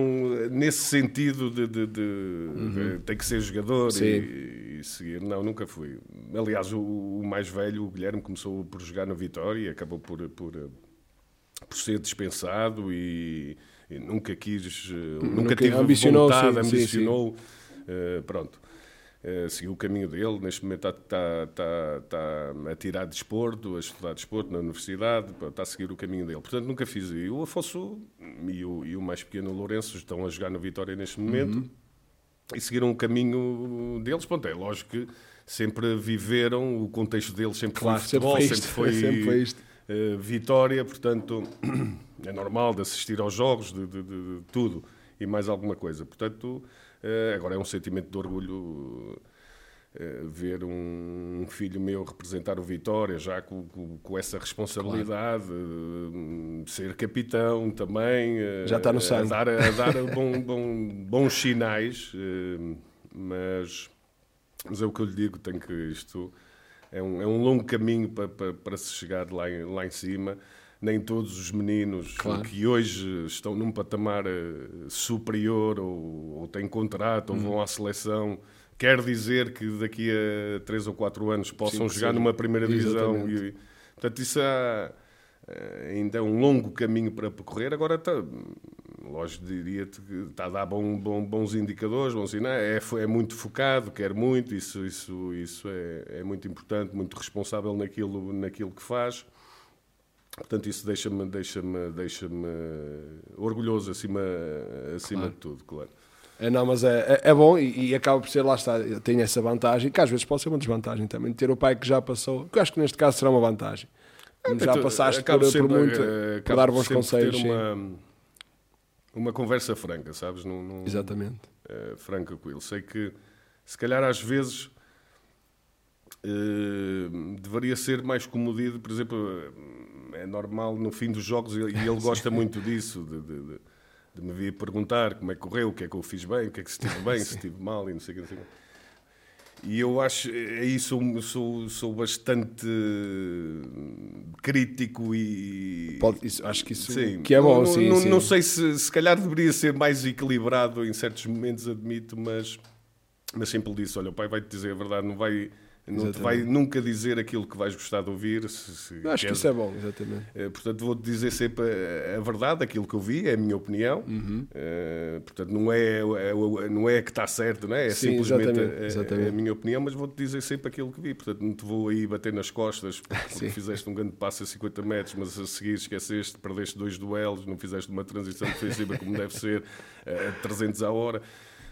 nesse sentido de, de, de, uhum. de tem que ser jogador e, e, seguir. Não, nunca fui. Aliás, o, o, mais velho, o Guilherme, começou por jogar no Vitória e acabou por, por, por ser dispensado e, e nunca quis, nunca, nunca tive ambicionou, vontade, sim, ambicionou. Sim, sim. Uh, pronto. Uh, seguiu o caminho dele, neste momento está, está, está, a tirar desporto, a estudar desporto na universidade, está a seguir o caminho dele. Portanto, nunca fiz. E o Afonso e o, e o mais pequeno Lourenço estão a jogar no Vitória neste momento uhum. e seguiram o caminho deles. Pronto, é lógico que sempre viveram, o contexto deles sempre claro, foi futebol, [laughs] sempre foi, sempre foi, sempre foi uh, Vitória, portanto [clears throat] é normal de assistir aos jogos, de, de, tudo e mais alguma coisa. Portanto, agora é um sentimento de orgulho uh, ver um filho meu representar o Vitória, já com, com, com essa responsabilidade, claro. ser capitão também, já está no sangue. A dar, a dar [laughs] bom, bom, bons sinais, mas mas é o que eu lhe digo, tem que isto é um, é um longo caminho para, para, para se chegar lá em, lá em cima. Nem todos os meninos claro. que hoje estão num patamar eh, superior ou, ou têm contrato ou uhum. vão à seleção quer dizer que daqui a 3 ou 4 anos possam Sim, jogar sim. numa primeira divisão. E, portanto, isso há, eh, ainda é um longo caminho para percorrer. Agora está, lógico, diria-te que está a dar bom, bom, bons indicadores, bons sinais, é, é muito focado, quer muito, isso, isso, isso é, é muito importante, muito responsável naquilo, naquilo que faz. Portanto, isso deixa-me deixa deixa orgulhoso acima, acima claro. de tudo, claro. É, não, mas é, é, é bom e, e, acaba por ser, lá está, tem essa vantagem, que às vezes pode ser uma desvantagem também, ter o pai que já passou, que eu acho que neste caso será uma vantagem. É, já passaste por, por, muito, uh, por dar bons conselhos. Uma, uma conversa franca, sabes? Num, num, Exatamente. Uh, franca com ele. Sei que, se calhar, às vezes uh, deveria ser mais comodido, por exemplo, é normal no fim dos jogos e ele [laughs] gosta muito disso, de, de, de, de, me vir perguntar como é que correu, o que é que eu fiz bem, o que é que estive [laughs] bem, se estive mal e não sei o que. Não sei o que. E eu acho, aí sou, sou, sou bastante crítico e. Pode, isso, acho que isso sim, que é bom, não, sim, não, sim. não sei se se calhar deveria ser mais equilibrado em certos momentos, admito, mas, mas sempre disse: olha, o pai vai te dizer a verdade, não vai não te vai nunca dizer aquilo que vais gostar de ouvir. Se, se acho que isso é bom, exatamente. Uh, portanto, vou-te dizer sempre a, a, verdade, aquilo que eu vi, é a minha opinião. Uhum. Uh, portanto, não é, é, não é que está certo, não é? É Sim, simplesmente exatamente, a, exatamente. a, minha opinião, mas vou-te dizer sempre aquilo que vi. Portanto, não te vou aí bater nas costas [laughs] porque fizeste um grande passo a 50 metros, mas a seguir esqueceste, perdeste dois duelos, não fizeste uma transição defensiva como deve ser, a 300 a hora.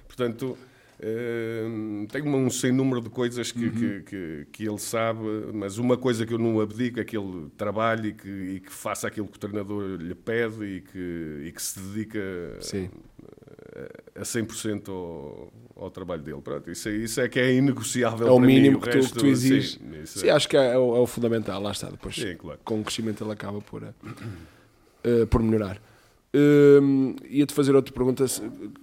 Portanto. Uh, tenho um sem número de coisas que, uhum. que, que, que, ele sabe, mas uma coisa que eu não abdico é que ele trabalhe e que, e que faça aquilo que o treinador lhe pede e que, e que se dedica Sim. a, a 100% ao, ao trabalho dele. Pronto, isso, é, isso é que é inegociável. É o mínimo mim, que, tu, que, tu, exiges. Sim, sim é. acho que é o, é o, fundamental. Lá está, depois sim, claro. com o crescimento ele acaba por, uh, por melhorar. Uh, Ia-te fazer outra pergunta.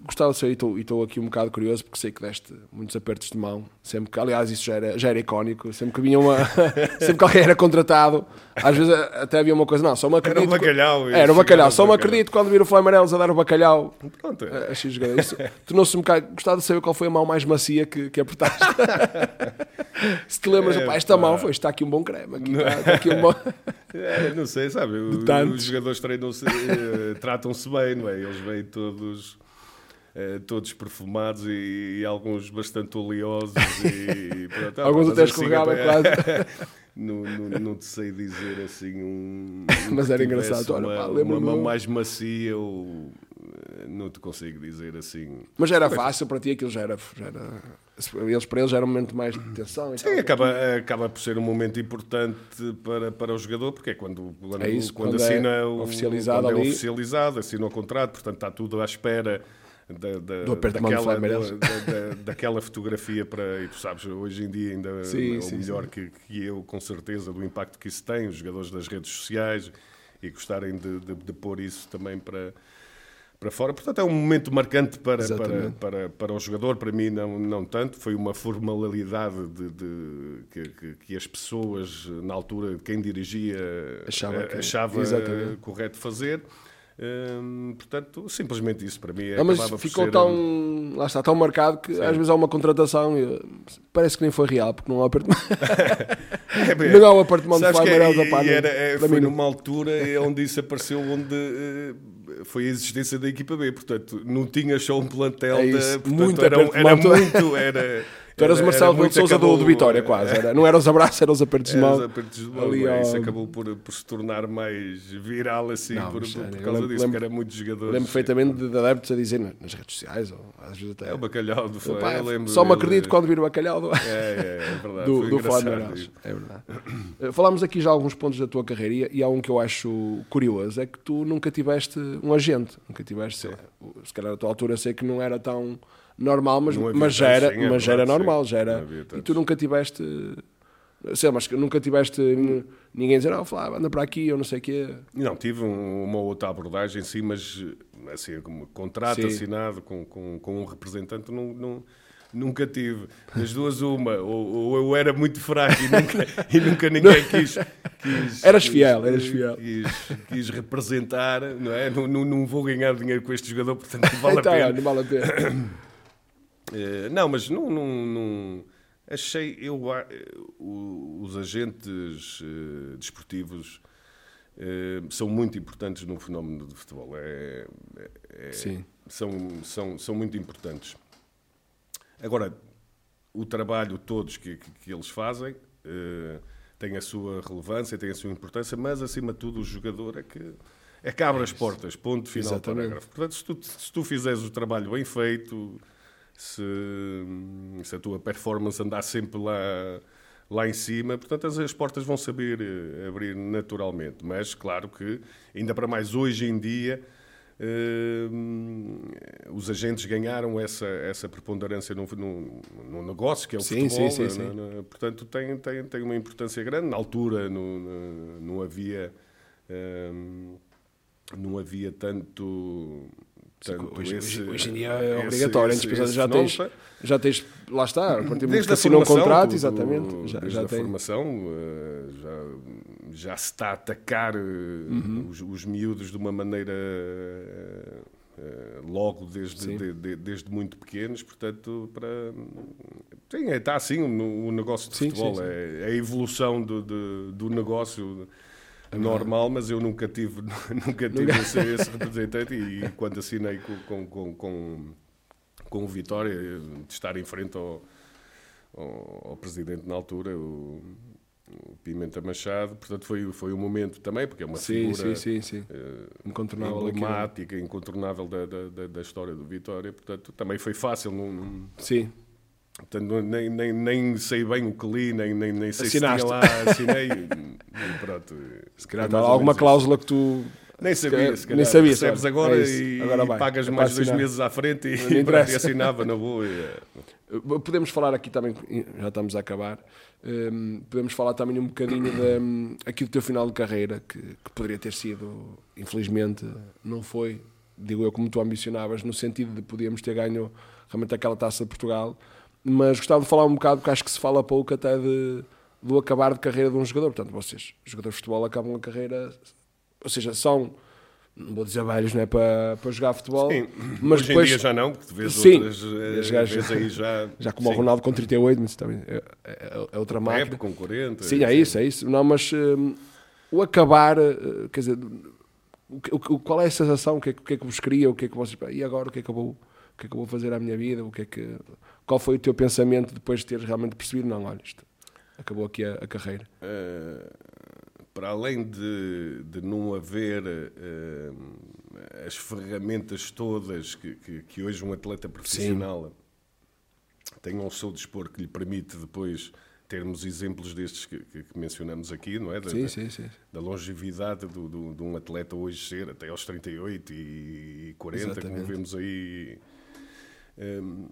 Gostava de saber, e estou aqui um bocado curioso, porque sei que deste muitos apertos de mão. Sempre que, aliás, isso já era, já era icónico. Sempre que vinha uma. [laughs] sempre que alguém era contratado, às vezes até havia uma coisa, não, só me acredito. Era o bacalhau. Era o bacalhau, só me acredito quando vir o Flamengo a dar o bacalhau. Pronto. Achei isso. Tornou-se um bocado. Gostava de saber qual foi a mão mais macia que, que apertaste. [laughs] Se te lembras, é, pá, esta mão foi, está aqui um bom creme. Aqui, está, está aqui um bom. [laughs] É, não sei, sabe? Os jogadores treinam-se, uh, tratam-se bem, não é? Eles vêm todos. Uh, todos perfumados e, e, alguns bastante oleosos e, pronto, ah, alguns até assim, escorregavam quase [laughs] não, não, não, te sei dizer assim um [laughs] mas era engraçado uma, uma mão mais macia ou eh, não te consigo dizer assim mas era fácil para ti aquilo já era, já era eles para eles era um momento mais de tensão. Sim, acaba, acaba por ser um momento importante para, para o jogador, porque é quando, quando, é isso, quando, quando assina é o, oficializado, quando é oficializado, assina o contrato, portanto está tudo à espera da, da, do daquela, da, da, daquela fotografia para. E tu sabes, hoje em dia ainda sim, é o melhor Que, que eu, com certeza, do impacto que isso tem, os jogadores das redes sociais e gostarem de, de, de pôr isso também para para fora. Portanto, é um momento marcante para, para, para, para o jogador, para mim não, não tanto. Foi uma formalidade de, de que, que, que, as pessoas, na altura, quem dirigia, achava, que, achava correto fazer. Hum, portanto, simplesmente isso para mim é mas ficou tão, um... lá está, tão marcado que Sim. às vezes há uma contratação e parece que nem foi real, porque não há apartamento. [laughs] é, não há um apartamento de Amaral da Pá. É, foi numa altura onde isso apareceu, onde uh, foi a existência da equipa B, portanto, não tinha só um plantel, é isso, de, portanto, muito era, era muito, era, Tu eras o Marcelo Rebelo de muito Sousa do, do Vitória, quase. Era, não era os abraços, eram os apertos de Era mão. os apertos de mão, ali é? Isso acabou por, por se tornar mais viral assim Não, por, por- por causa lembro- disso, lembro- que era muitos jogadores. Lembro perfeitamente de, de adeptos a dizer nas redes sociais, ou às vezes até. É o bacalhau do. Pá, eu lembro só me acredito quando vir o bacalhau do, É, é, é verdade. [laughs] do, do. É verdade. [coughs] Falámos aqui já alguns pontos da tua carreira e- há um que eu acho curioso: é que tu nunca tiveste um agente, nunca tiveste, sei lá, o- se calhar a tua altura sei que não era tão normal, mas, havia mas já era, é mas já era normal, já era. E tu nunca tiveste, sei lá, mas nunca tiveste ninguém dizer, não, Flávio, anda para aqui, ou não sei o quê. Não, tive um- uma outra abordagem, sim, mas assim, como contrato Sim. assinado com, com, com um representante, não, não- nunca tive. Das duas, uma, ou, ou eu era muito fraco e nunca, [laughs] e nunca ninguém quis. quis- Eras quis- fiel, eras fiel. Quis, quis representar, não é? Não, não, não vou ganhar dinheiro com este jogador, portanto não vale a Então, pena. não vale a pena. [coughs] Eh, não, mas não, não, não- achei eu os agentes eh, desportivos eh, são muito importantes no fenómeno de futebol. É, é- é- Sim. São, são, são muito importantes. Agora, o trabalho todos que, que, que eles fazem tem a sua relevância, tem a sua importância, mas acima de tudo o jogador é que é que abre as portas, ponto final Exatamente. parágrafo. Portanto, se tu, se tu fizeres o trabalho bem feito, se, se a tua performance andar sempre lá, lá em cima, portanto as, as portas vão saber eh, abrir naturalmente. Mas claro que, ainda para mais hoje em dia, eh, os agentes ganharam essa, essa preponderância no, no, no negócio que é o Sim, futebol. sim, sim, né, sim. né, né, portanto, tem, tem, tem uma importância grande. Na altura não, não havia. eh, não havia tanto. Tanto Hoje, esse- hoje- em dia é esse- obrigatório, esse- antes já tens, já tens, lá está, a partir Desde que assinou um contrato, do- exatamente, do- já, desde já a tem. formação eh, já, já se está a atacar eh, Uhum. os, os miúdos de uma maneira eh, logo desde, de- de- desde muito pequenos, portanto, para sim, é- está assim o, o negócio de Sim, futebol, sim, sim. É, é a evolução do, do, do negócio É normal, mas eu nunca tive, [laughs] nunca tive esse, esse representante e quando assinei com, com, com, com, o Vitória, de estar em frente ao, ao, ao presidente na altura, o, o Pimenta Machado, portanto foi, foi um momento também, porque é uma Sim, figura sim, sim, sim. eh, Incontornável emblemática, incontornável da, da, da, história do Vitória, portanto também foi fácil, não, não- Sim, portanto, nem, nem, nem sei bem o que li, nem, nem, nem sei Assinaste. se tinha lá, assinei, [laughs] pronto. se calhar ou alguma cláusula que tu. nem sabia, se calhar. nem sabia, recebes sabe? agora É e, Agora e pagas É mais dois meses à frente e, [laughs] e, pronto, assinava na boa. é. Uh, Podemos falar aqui também, já estamos a acabar, um, podemos falar também um bocadinho um, aqui do teu final de carreira, que, que poderia ter sido, infelizmente, não foi, digo eu, como tu ambicionavas, no sentido de podíamos ter ganho realmente aquela taça de Portugal, mas gostava de falar um bocado, porque acho que se fala pouco até de, do acabar de carreira de um jogador. Portanto, vocês, jogadores de futebol, acabam a carreira, ou seja, são, não vou dizer velhos, não é para, para jogar futebol, Sim, mas hoje depois em dia já não, porque tu vês Sim. outras, eh, aí já... já como o sim, Ronaldo com 38, mas também é, é- é outra máquina. Pepe com 40. Sim, é isso, é isso. Não, mas hum, o acabar, uh, quer dizer, o, o qual é a sensação? O que é, que- o que é que vos cria? O que é que vocês. E agora o que é que eu vou, o que é que eu vou fazer à minha vida? O que é que, qual foi o teu pensamento depois de teres realmente percebido? Não, olha, isto acabou aqui a, a carreira. Eh, para além de, de não haver eh, as ferramentas todas que, que, que hoje um atleta profissional tem ao seu dispor que lhe permite depois termos exemplos destes que, que- que mencionamos aqui, não é? Da, Sim, sim, sim. da longevidade do, do- de um atleta hoje ser até aos 38 e 40, como Exatamente. vemos aí. Hum,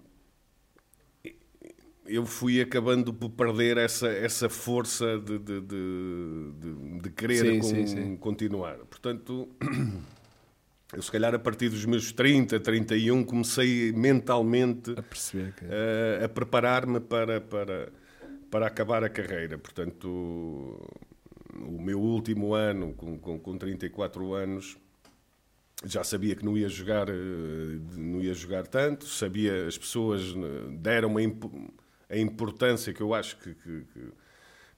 eu fui acabando por perder essa, essa força de, de, de, de- querer Sim, con- sim, sim. continuar. Portanto, [clears throat] eu se calhar a partir dos meus 30, 31, comecei mentalmente A perceber que. a, a preparar-me para, para, para acabar a carreira. Portanto, o meu último ano, com, com, com 34 anos, já sabia que não ia jogar, eh, não ia jogar tanto, sabia, as pessoas eh, deram a, impo- a importância que eu acho que, que, que-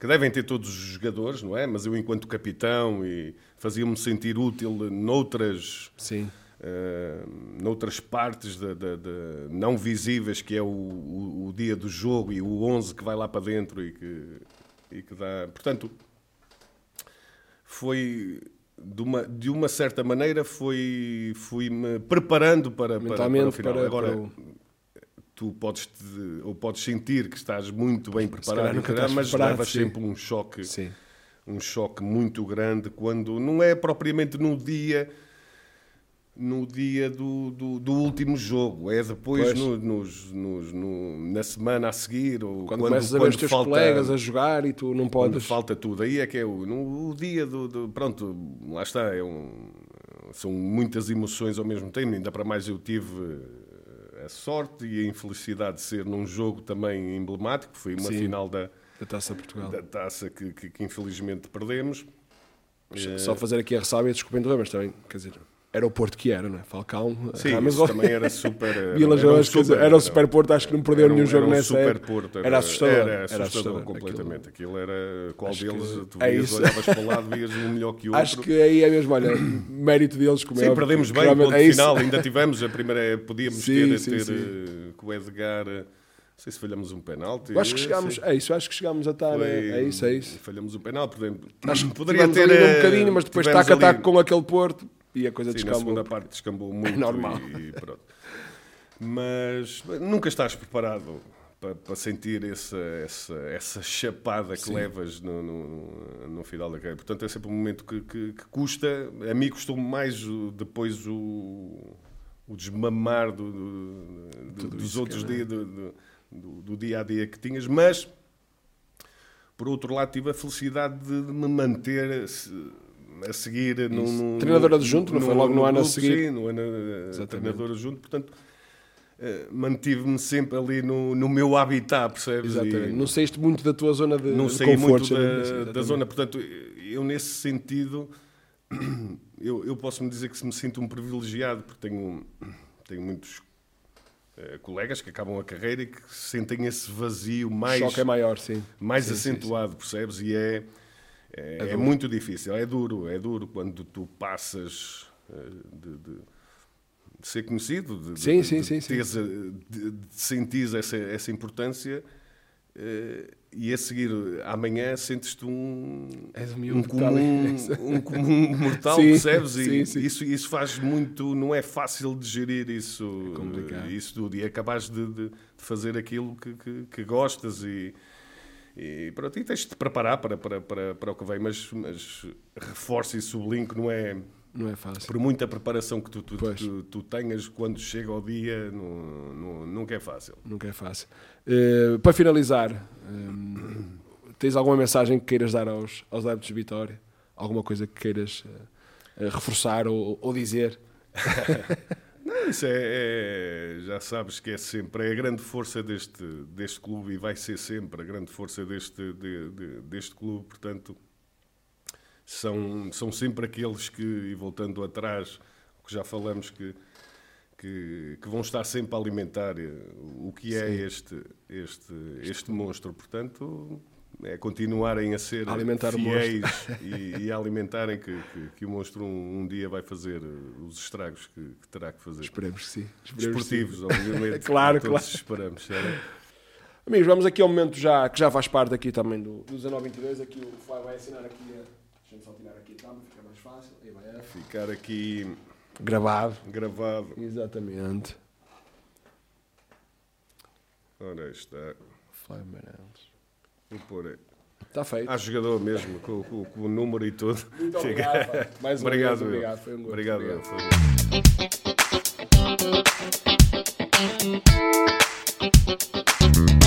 que devem ter todos os jogadores, não é? Mas eu, enquanto capitão, e fazia-me sentir útil noutras, Sim. uh, noutras partes de, de, de não visíveis, que é o, o, o, dia do jogo e o 11 que vai lá para dentro e que, e que dá. Portanto, foi. De uma, de uma certa maneira fui fui me preparando para, para, para o final. Para, Agora, para o... tu podes ou podes sentir que estás muito bem preparado, mas levas sempre um choque, sim. um choque muito grande quando não é propriamente no dia no dia do, do, do, último jogo, é depois no, nos, nos, no, na semana a seguir. Ou quando, quando começas a ver os teus falta, colegas a jogar e tu não podes. falta tudo, aí é que é o, no, o dia do, do, Pronto, lá está, é um, são muitas emoções ao mesmo tempo, ainda para mais eu tive eh, a sorte e a infelicidade de ser num jogo também emblemático, foi uma Sim, final da, da Taça Portugal. Da taça que, que, que infelizmente perdemos. Só fazer aqui a ressalva e desculpem mas também, quer dizer, era o Porto que era, não é? Falcão, Sim, Ramos, também [laughs] era super. Vila era, um super, era o super Porto, acho que não perdeu nenhum jogo um nessa super época. Porto, era, era assustador. Era assustador, era assustador completamente. Aquilo, aquilo era. Qual acho deles tu é vias, olhavas para o lado, [laughs] vias um melhor que o outro. Acho que aí é mesmo, olha, mérito deles como Sim, é, perdemos bem, ponto é final, ainda [laughs] tivemos a primeira, podíamos sim, ter, sim, ter sim. Uh, com o Edgar. Uh, não sei se falhamos um penalti. Acho que chegámos, é isso, acho que chegámos a estar. Foi, é isso, é isso. Falhamos um penalti, acho que poderia ter. Um bocadinho, mas depois tac a tac com aquele Porto e a coisa Sim, descambou. na segunda parte descambou muito. É normal. E, pronto. Mas nunca estás preparado para, para sentir essa, essa, essa chapada que Sim. levas no, no, no, final da carreira. Portanto, é sempre um momento que, que, que custa. A mim custou mais depois o, o desmamar do, do, dos outros dias, do, do, dia a dia que tinhas, mas por outro lado tive a felicidade de me manter a seguir num, treinador adjunto, não foi logo no ano a seguir? Sim, no ano eh, treinador adjunto, portanto uh, mantive-me sempre ali no, no meu habitat, percebes? Exatamente. E, não saíste muito da tua zona de, não saí muito da, da, zona, portanto eu nesse sentido [clears throat] eu, eu posso me dizer que me sinto um privilegiado porque tenho, tenho muitos uh, colegas que acabam a carreira e que sentem esse vazio mais, o choque é maior, sim. mais sim, acentuado, sim, sim. percebes? E é é, é, é muito difícil, é duro, é duro quando tu passas eh, de, de, ser conhecido, de, sim, de, sim, sim, teres, de, de sentir essa, essa importância uh, e a seguir amanhã sentes-te um, um, comum, [laughs] um comum mortal, sim, percebes? E sim, sim. Isso, isso faz muito, não é fácil de gerir isso, é isso tudo. E acabas de, de, fazer aquilo que, que, que gostas e e pronto, e tens de te preparar para, para, para, para o que vem, mas, mas reforço e sublinho que não é, não é fácil. Por muita preparação que tu, tu, tu, tu tenhas, quando chega ao dia, não, não, nunca é fácil. Nunca é fácil. Uh, para finalizar, um, eh, tens alguma mensagem que queiras dar aos, aos adeptos de Vitória? Alguma coisa que queiras uh, reforçar ou, ou dizer? [laughs] Isso é, é, já sabes que é sempre é a grande força deste, deste clube e vai ser sempre a grande força deste, de, de, deste clube, portanto são, são sempre aqueles que, e voltando atrás, que já falamos que, que, que vão estar sempre a alimentar o que é este, este, este monstro, portanto é continuarem a ser a fiéis [laughs] e, e, a alimentarem que, que, que o monstro um, um, dia vai fazer os estragos que, que terá que fazer. Esperemos que sim. Esperemos Esportivos, sim. [laughs] obviamente. claro, claro. esperamos. Amigos, vamos aqui ao momento já, que já faz parte aqui também do, do 1922. Aqui o Fly vai assinar aqui. A... Deixa-me só tirar aqui a tábua, fica mais fácil. Aí vai Ficar aqui... Gravado. Gravado. Exatamente. Ora, está. Fly Meirelles. Vou pôr. Está feito. Há jogador mesmo, com, com, com, o número e tudo. Muito obrigado. Mais obrigado, vez, obrigado. Foi um gosto. Obrigado, obrigado. Foi um gosto.